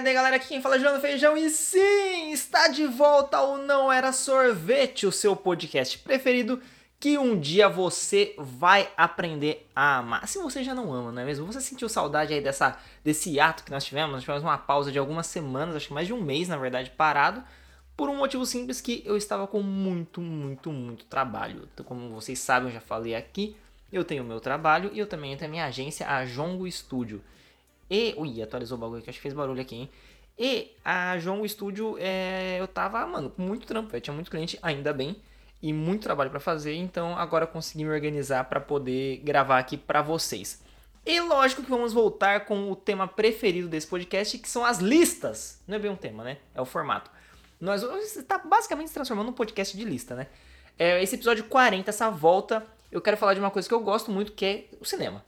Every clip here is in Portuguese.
tarde, galera. Aqui quem fala é João Feijão e sim, está de volta o Não Era Sorvete, o seu podcast preferido que um dia você vai aprender a amar. Se você já não ama, não é mesmo? Você sentiu saudade aí dessa, desse ato que nós tivemos? Nós tivemos uma pausa de algumas semanas, acho que mais de um mês, na verdade, parado, por um motivo simples que eu estava com muito, muito, muito trabalho. Então, como vocês sabem, eu já falei aqui, eu tenho o meu trabalho e eu também tenho a minha agência, a Jongo Studio. E. Ui, atualizou o bagulho que acho que fez barulho aqui, hein? E a João Studio, é, eu tava, mano, com muito trampo, eu tinha muito cliente, ainda bem, e muito trabalho para fazer, então agora consegui me organizar para poder gravar aqui para vocês. E lógico que vamos voltar com o tema preferido desse podcast, que são as listas. Não é bem um tema, né? É o formato. Nós está basicamente se transformando num podcast de lista, né? É, esse episódio 40, essa volta, eu quero falar de uma coisa que eu gosto muito, que é o cinema.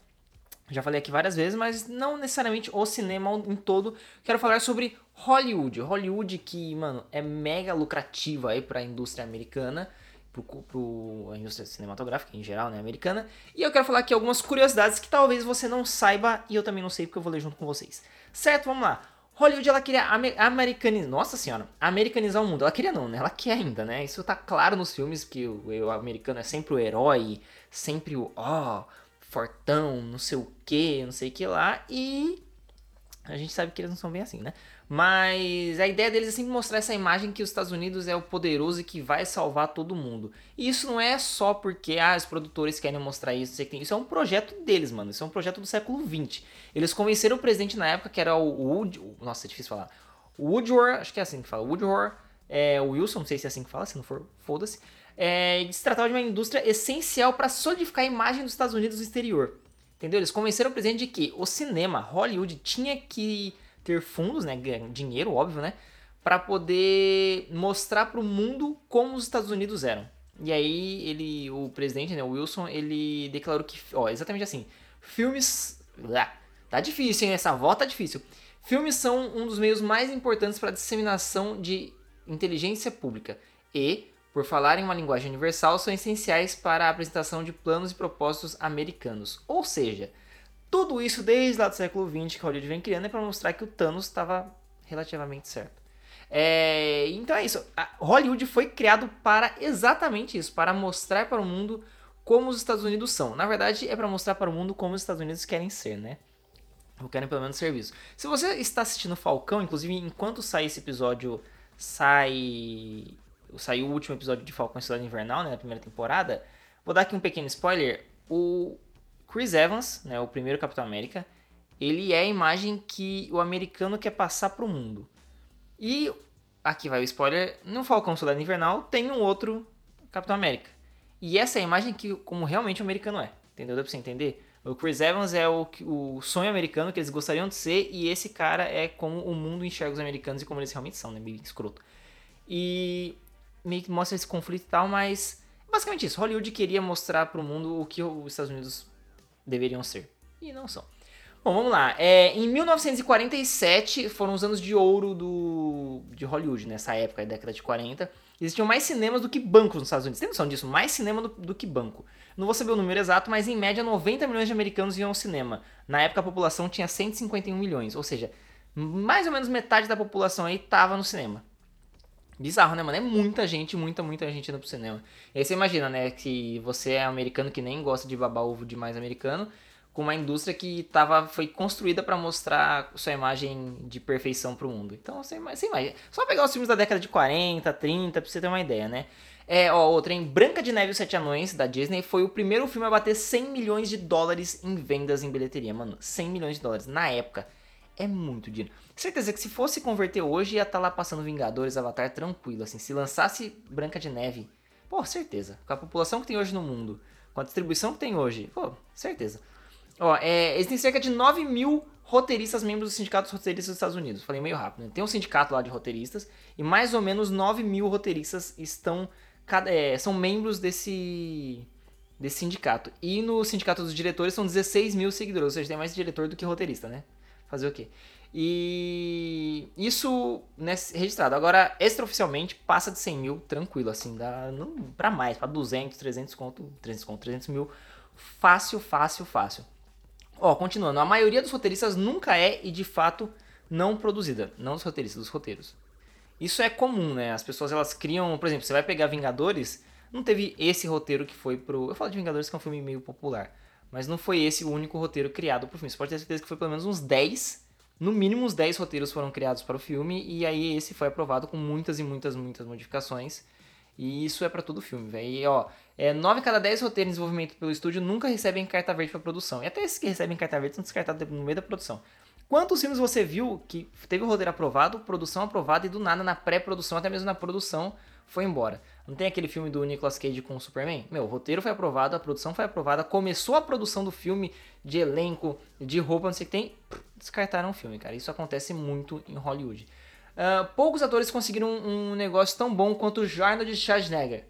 Já falei aqui várias vezes, mas não necessariamente o cinema em todo. Quero falar sobre Hollywood. Hollywood que, mano, é mega lucrativa aí para a indústria americana, pro, pro a indústria cinematográfica em geral, né, americana. E eu quero falar aqui algumas curiosidades que talvez você não saiba e eu também não sei porque eu vou ler junto com vocês. Certo? Vamos lá. Hollywood ela queria americanizar, nossa senhora, americanizar o mundo. Ela queria não, né? Ela quer ainda, né? Isso tá claro nos filmes que o, o americano é sempre o herói, sempre o ó, oh, fortão, não sei o que, não sei o que lá, e a gente sabe que eles não são bem assim, né? Mas a ideia deles é sempre mostrar essa imagem que os Estados Unidos é o poderoso e que vai salvar todo mundo. E isso não é só porque ah, os produtores querem mostrar isso, isso é um projeto deles, mano. Isso é um projeto do século XX. Eles convenceram o presidente na época, que era o Wood. Nossa, é difícil falar. Woodward, acho que é assim que fala. Woodward, é, Wilson, não sei se é assim que fala, se não for, foda-se é, se tratava de uma indústria essencial para solidificar a imagem dos Estados Unidos no exterior. Entendeu? Eles convenceram o presidente de que o cinema, Hollywood, tinha que ter fundos, né, dinheiro, óbvio, né, para poder mostrar para o mundo como os Estados Unidos eram. E aí ele, o presidente, né, o Wilson, ele declarou que, ó, exatamente assim, filmes, tá difícil, hein? Essa volta tá difícil. Filmes são um dos meios mais importantes para a disseminação de inteligência pública e por falar em uma linguagem universal, são essenciais para a apresentação de planos e propósitos americanos. Ou seja, tudo isso desde lá do século XX que Hollywood vem criando é para mostrar que o Thanos estava relativamente certo. É, então é isso. A Hollywood foi criado para exatamente isso, para mostrar para o mundo como os Estados Unidos são. Na verdade, é para mostrar para o mundo como os Estados Unidos querem ser, né? Ou querem pelo menos serviço. Se você está assistindo Falcão, inclusive enquanto sai esse episódio, sai saiu o último episódio de Falcão e Soldado Invernal, né, na primeira temporada, vou dar aqui um pequeno spoiler. O Chris Evans, né, o primeiro Capitão América, ele é a imagem que o americano quer passar para o mundo. E aqui vai o spoiler, no Falcão Soldado Invernal tem um outro Capitão América. E essa é a imagem que como realmente o americano é. Entendeu? Dá pra você entender? O Chris Evans é o, o sonho americano que eles gostariam de ser, e esse cara é como o mundo enxerga os americanos e como eles realmente são, né? Meio escroto. E meio que mostra esse conflito e tal, mas basicamente isso. Hollywood queria mostrar para o mundo o que os Estados Unidos deveriam ser. E não são. Bom, vamos lá. É, em 1947 foram os anos de ouro do, de Hollywood, nessa época, década de 40. Existiam mais cinemas do que bancos nos Estados Unidos. Tem noção disso? Mais cinema do, do, que banco. Não vou saber o número exato, mas em média 90 milhões de americanos iam ao cinema. Na época a população tinha 151 milhões. Ou seja, mais ou menos metade da população aí estava no cinema. Bizarro, né, mano? É muita gente, muita, muita gente indo pro cinema. E aí você imagina, né, que você é americano que nem gosta de babar ovo de mais americano, com uma indústria que tava, foi construída para mostrar sua imagem de perfeição pro mundo. Então, você, você imagina. Só pegar os filmes da década de 40, 30, pra você ter uma ideia, né? É, ó, outra em Branca de Neve e os Sete Anões, da Disney, foi o primeiro filme a bater 100 milhões de dólares em vendas em bilheteria, mano. 100 milhões de dólares, na época é muito dinheiro. Certeza que se fosse converter hoje, ia estar tá lá passando Vingadores, Avatar tranquilo, assim. Se lançasse Branca de Neve, pô, certeza. Com a população que tem hoje no mundo, com a distribuição que tem hoje, pô, certeza. Ó, é, existem cerca de 9 mil roteiristas membros do Sindicato dos Roteiristas dos Estados Unidos. Falei meio rápido, né? Tem um sindicato lá de roteiristas e mais ou menos 9 mil roteiristas estão é, são membros desse, desse sindicato. E no sindicato dos diretores são 16 mil seguidores, ou seja, tem mais diretor do que roteirista, né? Fazer o quê? E isso né, registrado. Agora, extraoficialmente, passa de 100 mil tranquilo, assim, dá não, pra mais, pra 200, 300 conto, 300 conto, 300 mil, fácil, fácil, fácil. Ó, continuando, a maioria dos roteiristas nunca é e de fato não produzida, não dos roteiristas, dos roteiros. Isso é comum, né? As pessoas elas criam, por exemplo, você vai pegar Vingadores, não teve esse roteiro que foi pro. Eu falo de Vingadores que é um filme meio popular, mas não foi esse o único roteiro criado pro filme. Você pode ter certeza que foi pelo menos uns 10, no mínimo uns 10 roteiros foram criados para o filme, e aí esse foi aprovado com muitas e muitas, muitas modificações. E isso é para todo filme, velho. E ó, é, 9 a cada 10 roteiros em desenvolvimento pelo estúdio nunca recebem carta verde para produção. E até esses que recebem carta verde são descartados no meio da produção. Quantos filmes você viu que teve o roteiro aprovado, produção aprovada e do nada na pré-produção, até mesmo na produção, foi embora? Não tem aquele filme do Nicolas Cage com o Superman? Meu, o roteiro foi aprovado, a produção foi aprovada, começou a produção do filme, de elenco, de roupa, não sei o que tem, descartaram o filme, cara. Isso acontece muito em Hollywood. Uh, poucos atores conseguiram um, um, negócio tão bom quanto o Arnold Schwarzenegger.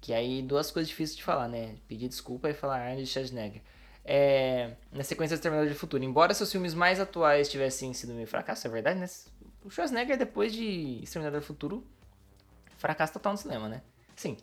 Que aí, duas coisas difíceis de falar, né? Pedir desculpa e falar Arnold Schwarzenegger. É, na sequência do Terminador de Futuro. Embora seus filmes mais atuais tivessem sido meio fracasso, é verdade, né? O Schwarzenegger, depois de Exterminador do Futuro, fracasso total no cinema, né? Sim,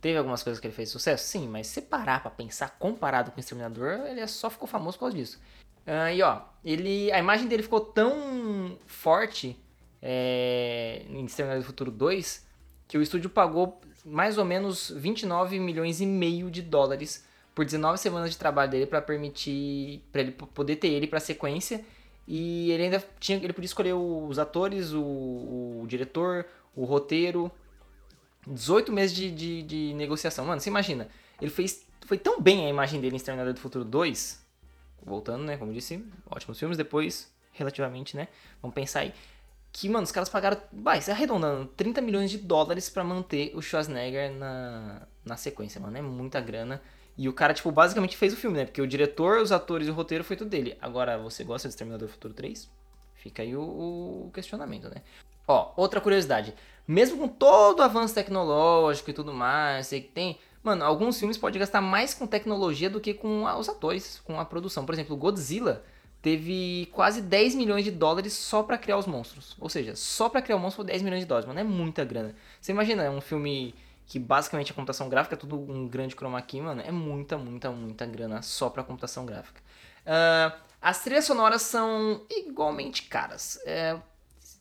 teve algumas coisas que ele fez sucesso? Sim, mas se parar pra pensar comparado com o Exterminador, ele só ficou famoso por causa disso. Uh, e ó, ele, a imagem dele ficou tão forte é, em Exterminador do Futuro 2, que o estúdio pagou mais ou menos 29 milhões e meio de dólares por 19 semanas de trabalho dele para permitir para ele poder ter ele para sequência e ele ainda tinha ele podia escolher os atores, o, o diretor, o roteiro, 18 meses de, de, de, negociação. Mano, você imagina, ele fez foi tão bem a imagem dele em Exterminador do Futuro 2, voltando, né, como disse, ótimos filmes depois, relativamente, né? Vamos pensar aí que, mano, os caras pagaram, vai, arredondando, 30 milhões de dólares para manter o Schwarzenegger na, na sequência, mano. É muita grana. E o cara, tipo, basicamente fez o filme, né? Porque o diretor, os atores e o roteiro foi tudo dele. Agora, você gosta de Exterminador do Futuro 3? Fica aí o, o questionamento, né? Ó, outra curiosidade. Mesmo com todo o avanço tecnológico e tudo mais, sei que tem... Mano, alguns filmes podem gastar mais com tecnologia do que com os atores, com a produção. Por exemplo, Godzilla teve quase 10 milhões de dólares só para criar os monstros. Ou seja, só para criar o monstro foi 10 milhões de dólares, mano, é muita grana. Você imagina, é um filme que basicamente a computação gráfica é tudo um grande chroma key, mano, é muita, muita, muita grana só pra computação gráfica. Uh, as trilhas sonoras são igualmente caras. É,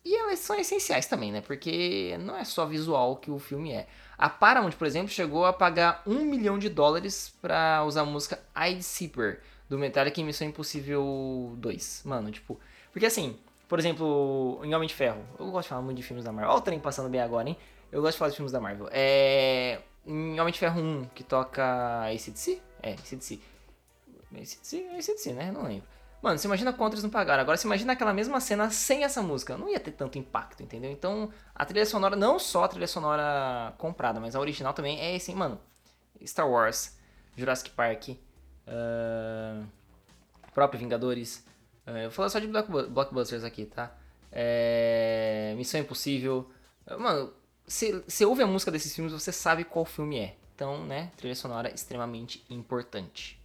e elas são essenciais também, né? Porque não é só visual que o filme é. A Paramount, por exemplo, chegou a pagar um milhão de dólares para usar a música I'd Seeper do Metallica em Missão Impossível 2. Mano, tipo. Porque assim, por exemplo, em Homem de Ferro, eu gosto de falar muito de filmes da Marvel. Olha o trem passando bem agora, hein? Eu gosto de falar de filmes da Marvel. É. Em Homem de Ferro 1, que toca ACDC? É, ACDC. ACDC, ACDC, né? Não lembro. Mano, você imagina quanto eles não pagaram. Agora, você imagina aquela mesma cena sem essa música. Não ia ter tanto impacto, entendeu? Então, a trilha sonora, não só a trilha sonora comprada, mas a original também é assim, mano. Star Wars, Jurassic Park, uh, próprio Vingadores. Uh, eu vou falar só de blockbusters aqui, tá? É, Missão Impossível. Uh, mano, você ouve a música desses filmes, você sabe qual filme é. Então, né, trilha sonora extremamente importante.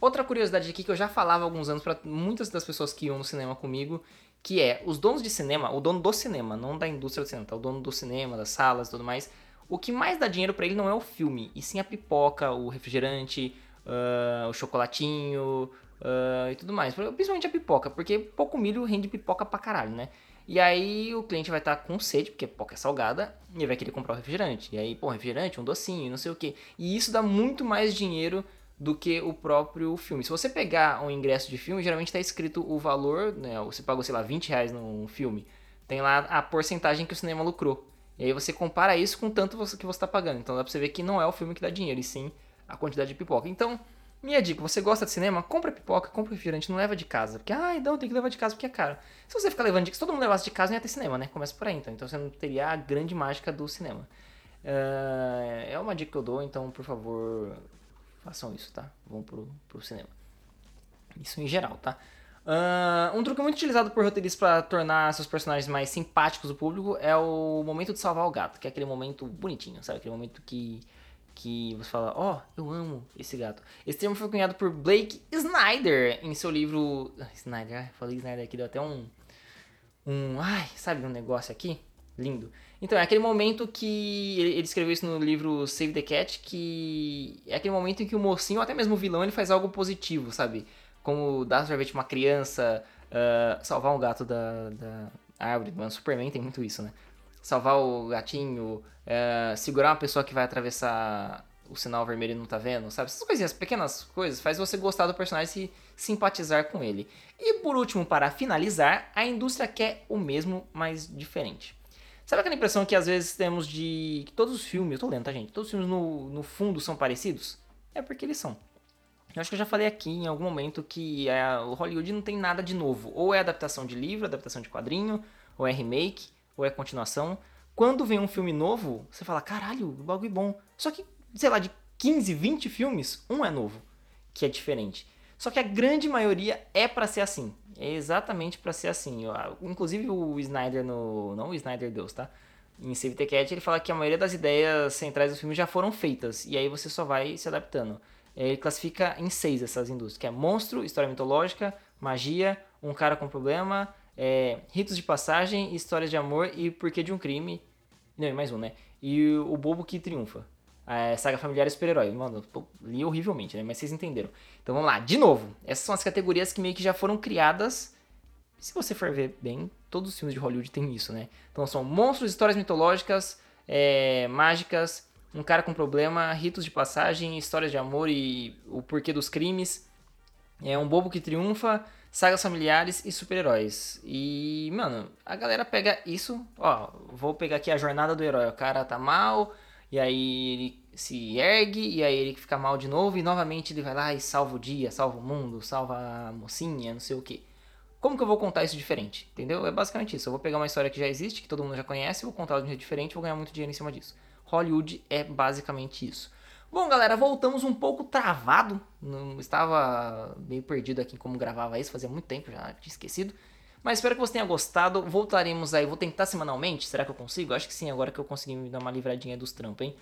Outra curiosidade aqui que eu já falava há alguns anos para muitas das pessoas que iam no cinema comigo, que é os donos de cinema, o dono do cinema, não da indústria do cinema, tá? O dono do cinema, das salas e tudo mais. O que mais dá dinheiro para ele não é o filme, e sim a pipoca, o refrigerante, uh, o chocolatinho uh, e tudo mais. Principalmente a pipoca, porque pouco milho rende pipoca pra caralho, né? E aí o cliente vai estar tá com sede, porque pipoca é salgada, e vai querer comprar o refrigerante. E aí, pô, refrigerante, um docinho, não sei o que. E isso dá muito mais dinheiro do que o próprio filme. Se você pegar um ingresso de filme, geralmente está escrito o valor, né? Você pagou, sei lá, 20 reais num filme. Tem lá a porcentagem que o cinema lucrou. E aí você compara isso com tanto que você está pagando. Então dá pra você ver que não é o filme que dá dinheiro, e sim a quantidade de pipoca. Então, minha dica, você gosta de cinema? Compra pipoca, compra refrigerante, não leva de casa. Porque, ah, não, tem que levar de casa porque é caro. Se você ficar levando de casa, todo mundo levasse de casa, não ia ter cinema, né? Começa por aí, então. Então você não teria a grande mágica do cinema. Uh, é uma dica que eu dou, então, por favor, façam isso, tá? Vão pro, pro cinema. Isso em geral, tá? Uh, um truque muito utilizado por roteiristas para tornar seus personagens mais simpáticos do público é o momento de salvar o gato, que é aquele momento bonitinho, sabe? Aquele momento que que você fala, ó, oh, eu amo esse gato. Esse termo foi cunhado por Blake Snyder em seu livro. Ah, Snyder, falei Snyder aqui, deu até um. Um. Ai, sabe um negócio aqui? Lindo. Então, é aquele momento que. Ele escreveu isso no livro Save the Cat, que é aquele momento em que o mocinho, ou até mesmo o vilão, ele faz algo positivo, sabe? Como dar sorvete pra uma criança, Uh, salvar um gato da, da árvore. Mano, Superman tem muito isso, né? Salvar o gatinho, uh, segurar uma pessoa que vai atravessar o sinal vermelho e não tá vendo, sabe? Essas coisinhas, pequenas coisas, faz você gostar do personagem e simpatizar com ele. E por último, para finalizar, a indústria quer o mesmo, mas diferente. Sabe aquela impressão que às vezes temos de que todos os filmes, eu tô lendo, tá gente? Todos os filmes no, no fundo são parecidos? É porque eles são. Eu acho que eu já falei aqui em algum momento que a, o Hollywood não tem nada de novo. Ou é adaptação de livro, adaptação de quadrinho, ou é remake, ou é continuação. Quando vem um filme novo, você fala, caralho, bagulho é bom. Só que, sei lá, de 15, 20 filmes, um é novo, que é diferente. Só que a grande maioria é para ser assim. É exatamente para ser assim. Inclusive o Snyder no. Não o Snyder Deus, tá? Em Save the Cat ele fala que a maioria das ideias centrais do filme já foram feitas. E aí você só vai se adaptando. Ele classifica em seis essas indústrias, que é monstro, história mitológica, magia, um cara com problema, é, ritos de passagem, histórias de amor e porquê de um crime. Não, e mais um, né? E o bobo que triunfa. A saga familiar e super-herói. Mano, li horrivelmente, né? Mas vocês entenderam. Então vamos lá. De novo, essas são as categorias que meio que já foram criadas. Se você for ver bem, todos os filmes de Hollywood têm isso, né? Então são monstros, histórias mitológicas, é, mágicas, um cara com problema, ritos de passagem, histórias de amor e o porquê dos crimes. É um bobo que triunfa, sagas familiares e super-heróis. E, mano, a galera pega isso, ó, vou pegar aqui a jornada do herói. O cara tá mal, e aí ele se ergue, e aí ele fica mal de novo, e novamente ele vai lá e salva o dia, salva o mundo, salva a mocinha, não sei o que. Como que eu vou contar isso diferente? Entendeu? É basicamente isso. Eu vou pegar uma história que já existe, que todo mundo já conhece, vou contar de um jeito diferente vou ganhar muito dinheiro em cima disso. Hollywood é basicamente isso. Bom, galera, voltamos um pouco travado. Não estava meio perdido aqui em como gravava isso, fazia muito tempo, já tinha esquecido. Mas espero que você tenha gostado. Voltaremos aí, vou tentar semanalmente. Será que eu consigo? Acho que sim, agora que eu consegui me dar uma livradinha dos trampos, hein?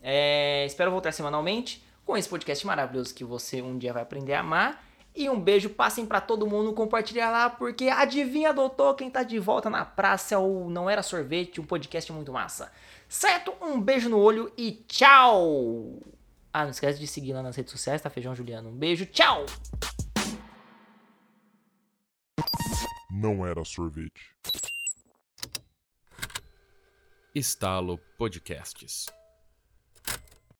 É, espero voltar semanalmente com esse podcast maravilhoso que você um dia vai aprender a amar. E um beijo, passem para todo mundo compartilhar lá, porque adivinha, doutor, quem tá de volta na praça é o Não Era Sorvete, um podcast muito massa. Certo? Um beijo no olho e tchau! Ah, não esquece de seguir lá nas redes sociais, tá? Feijão Juliano. Um beijo, tchau! Não era sorvete. Estalo Podcasts.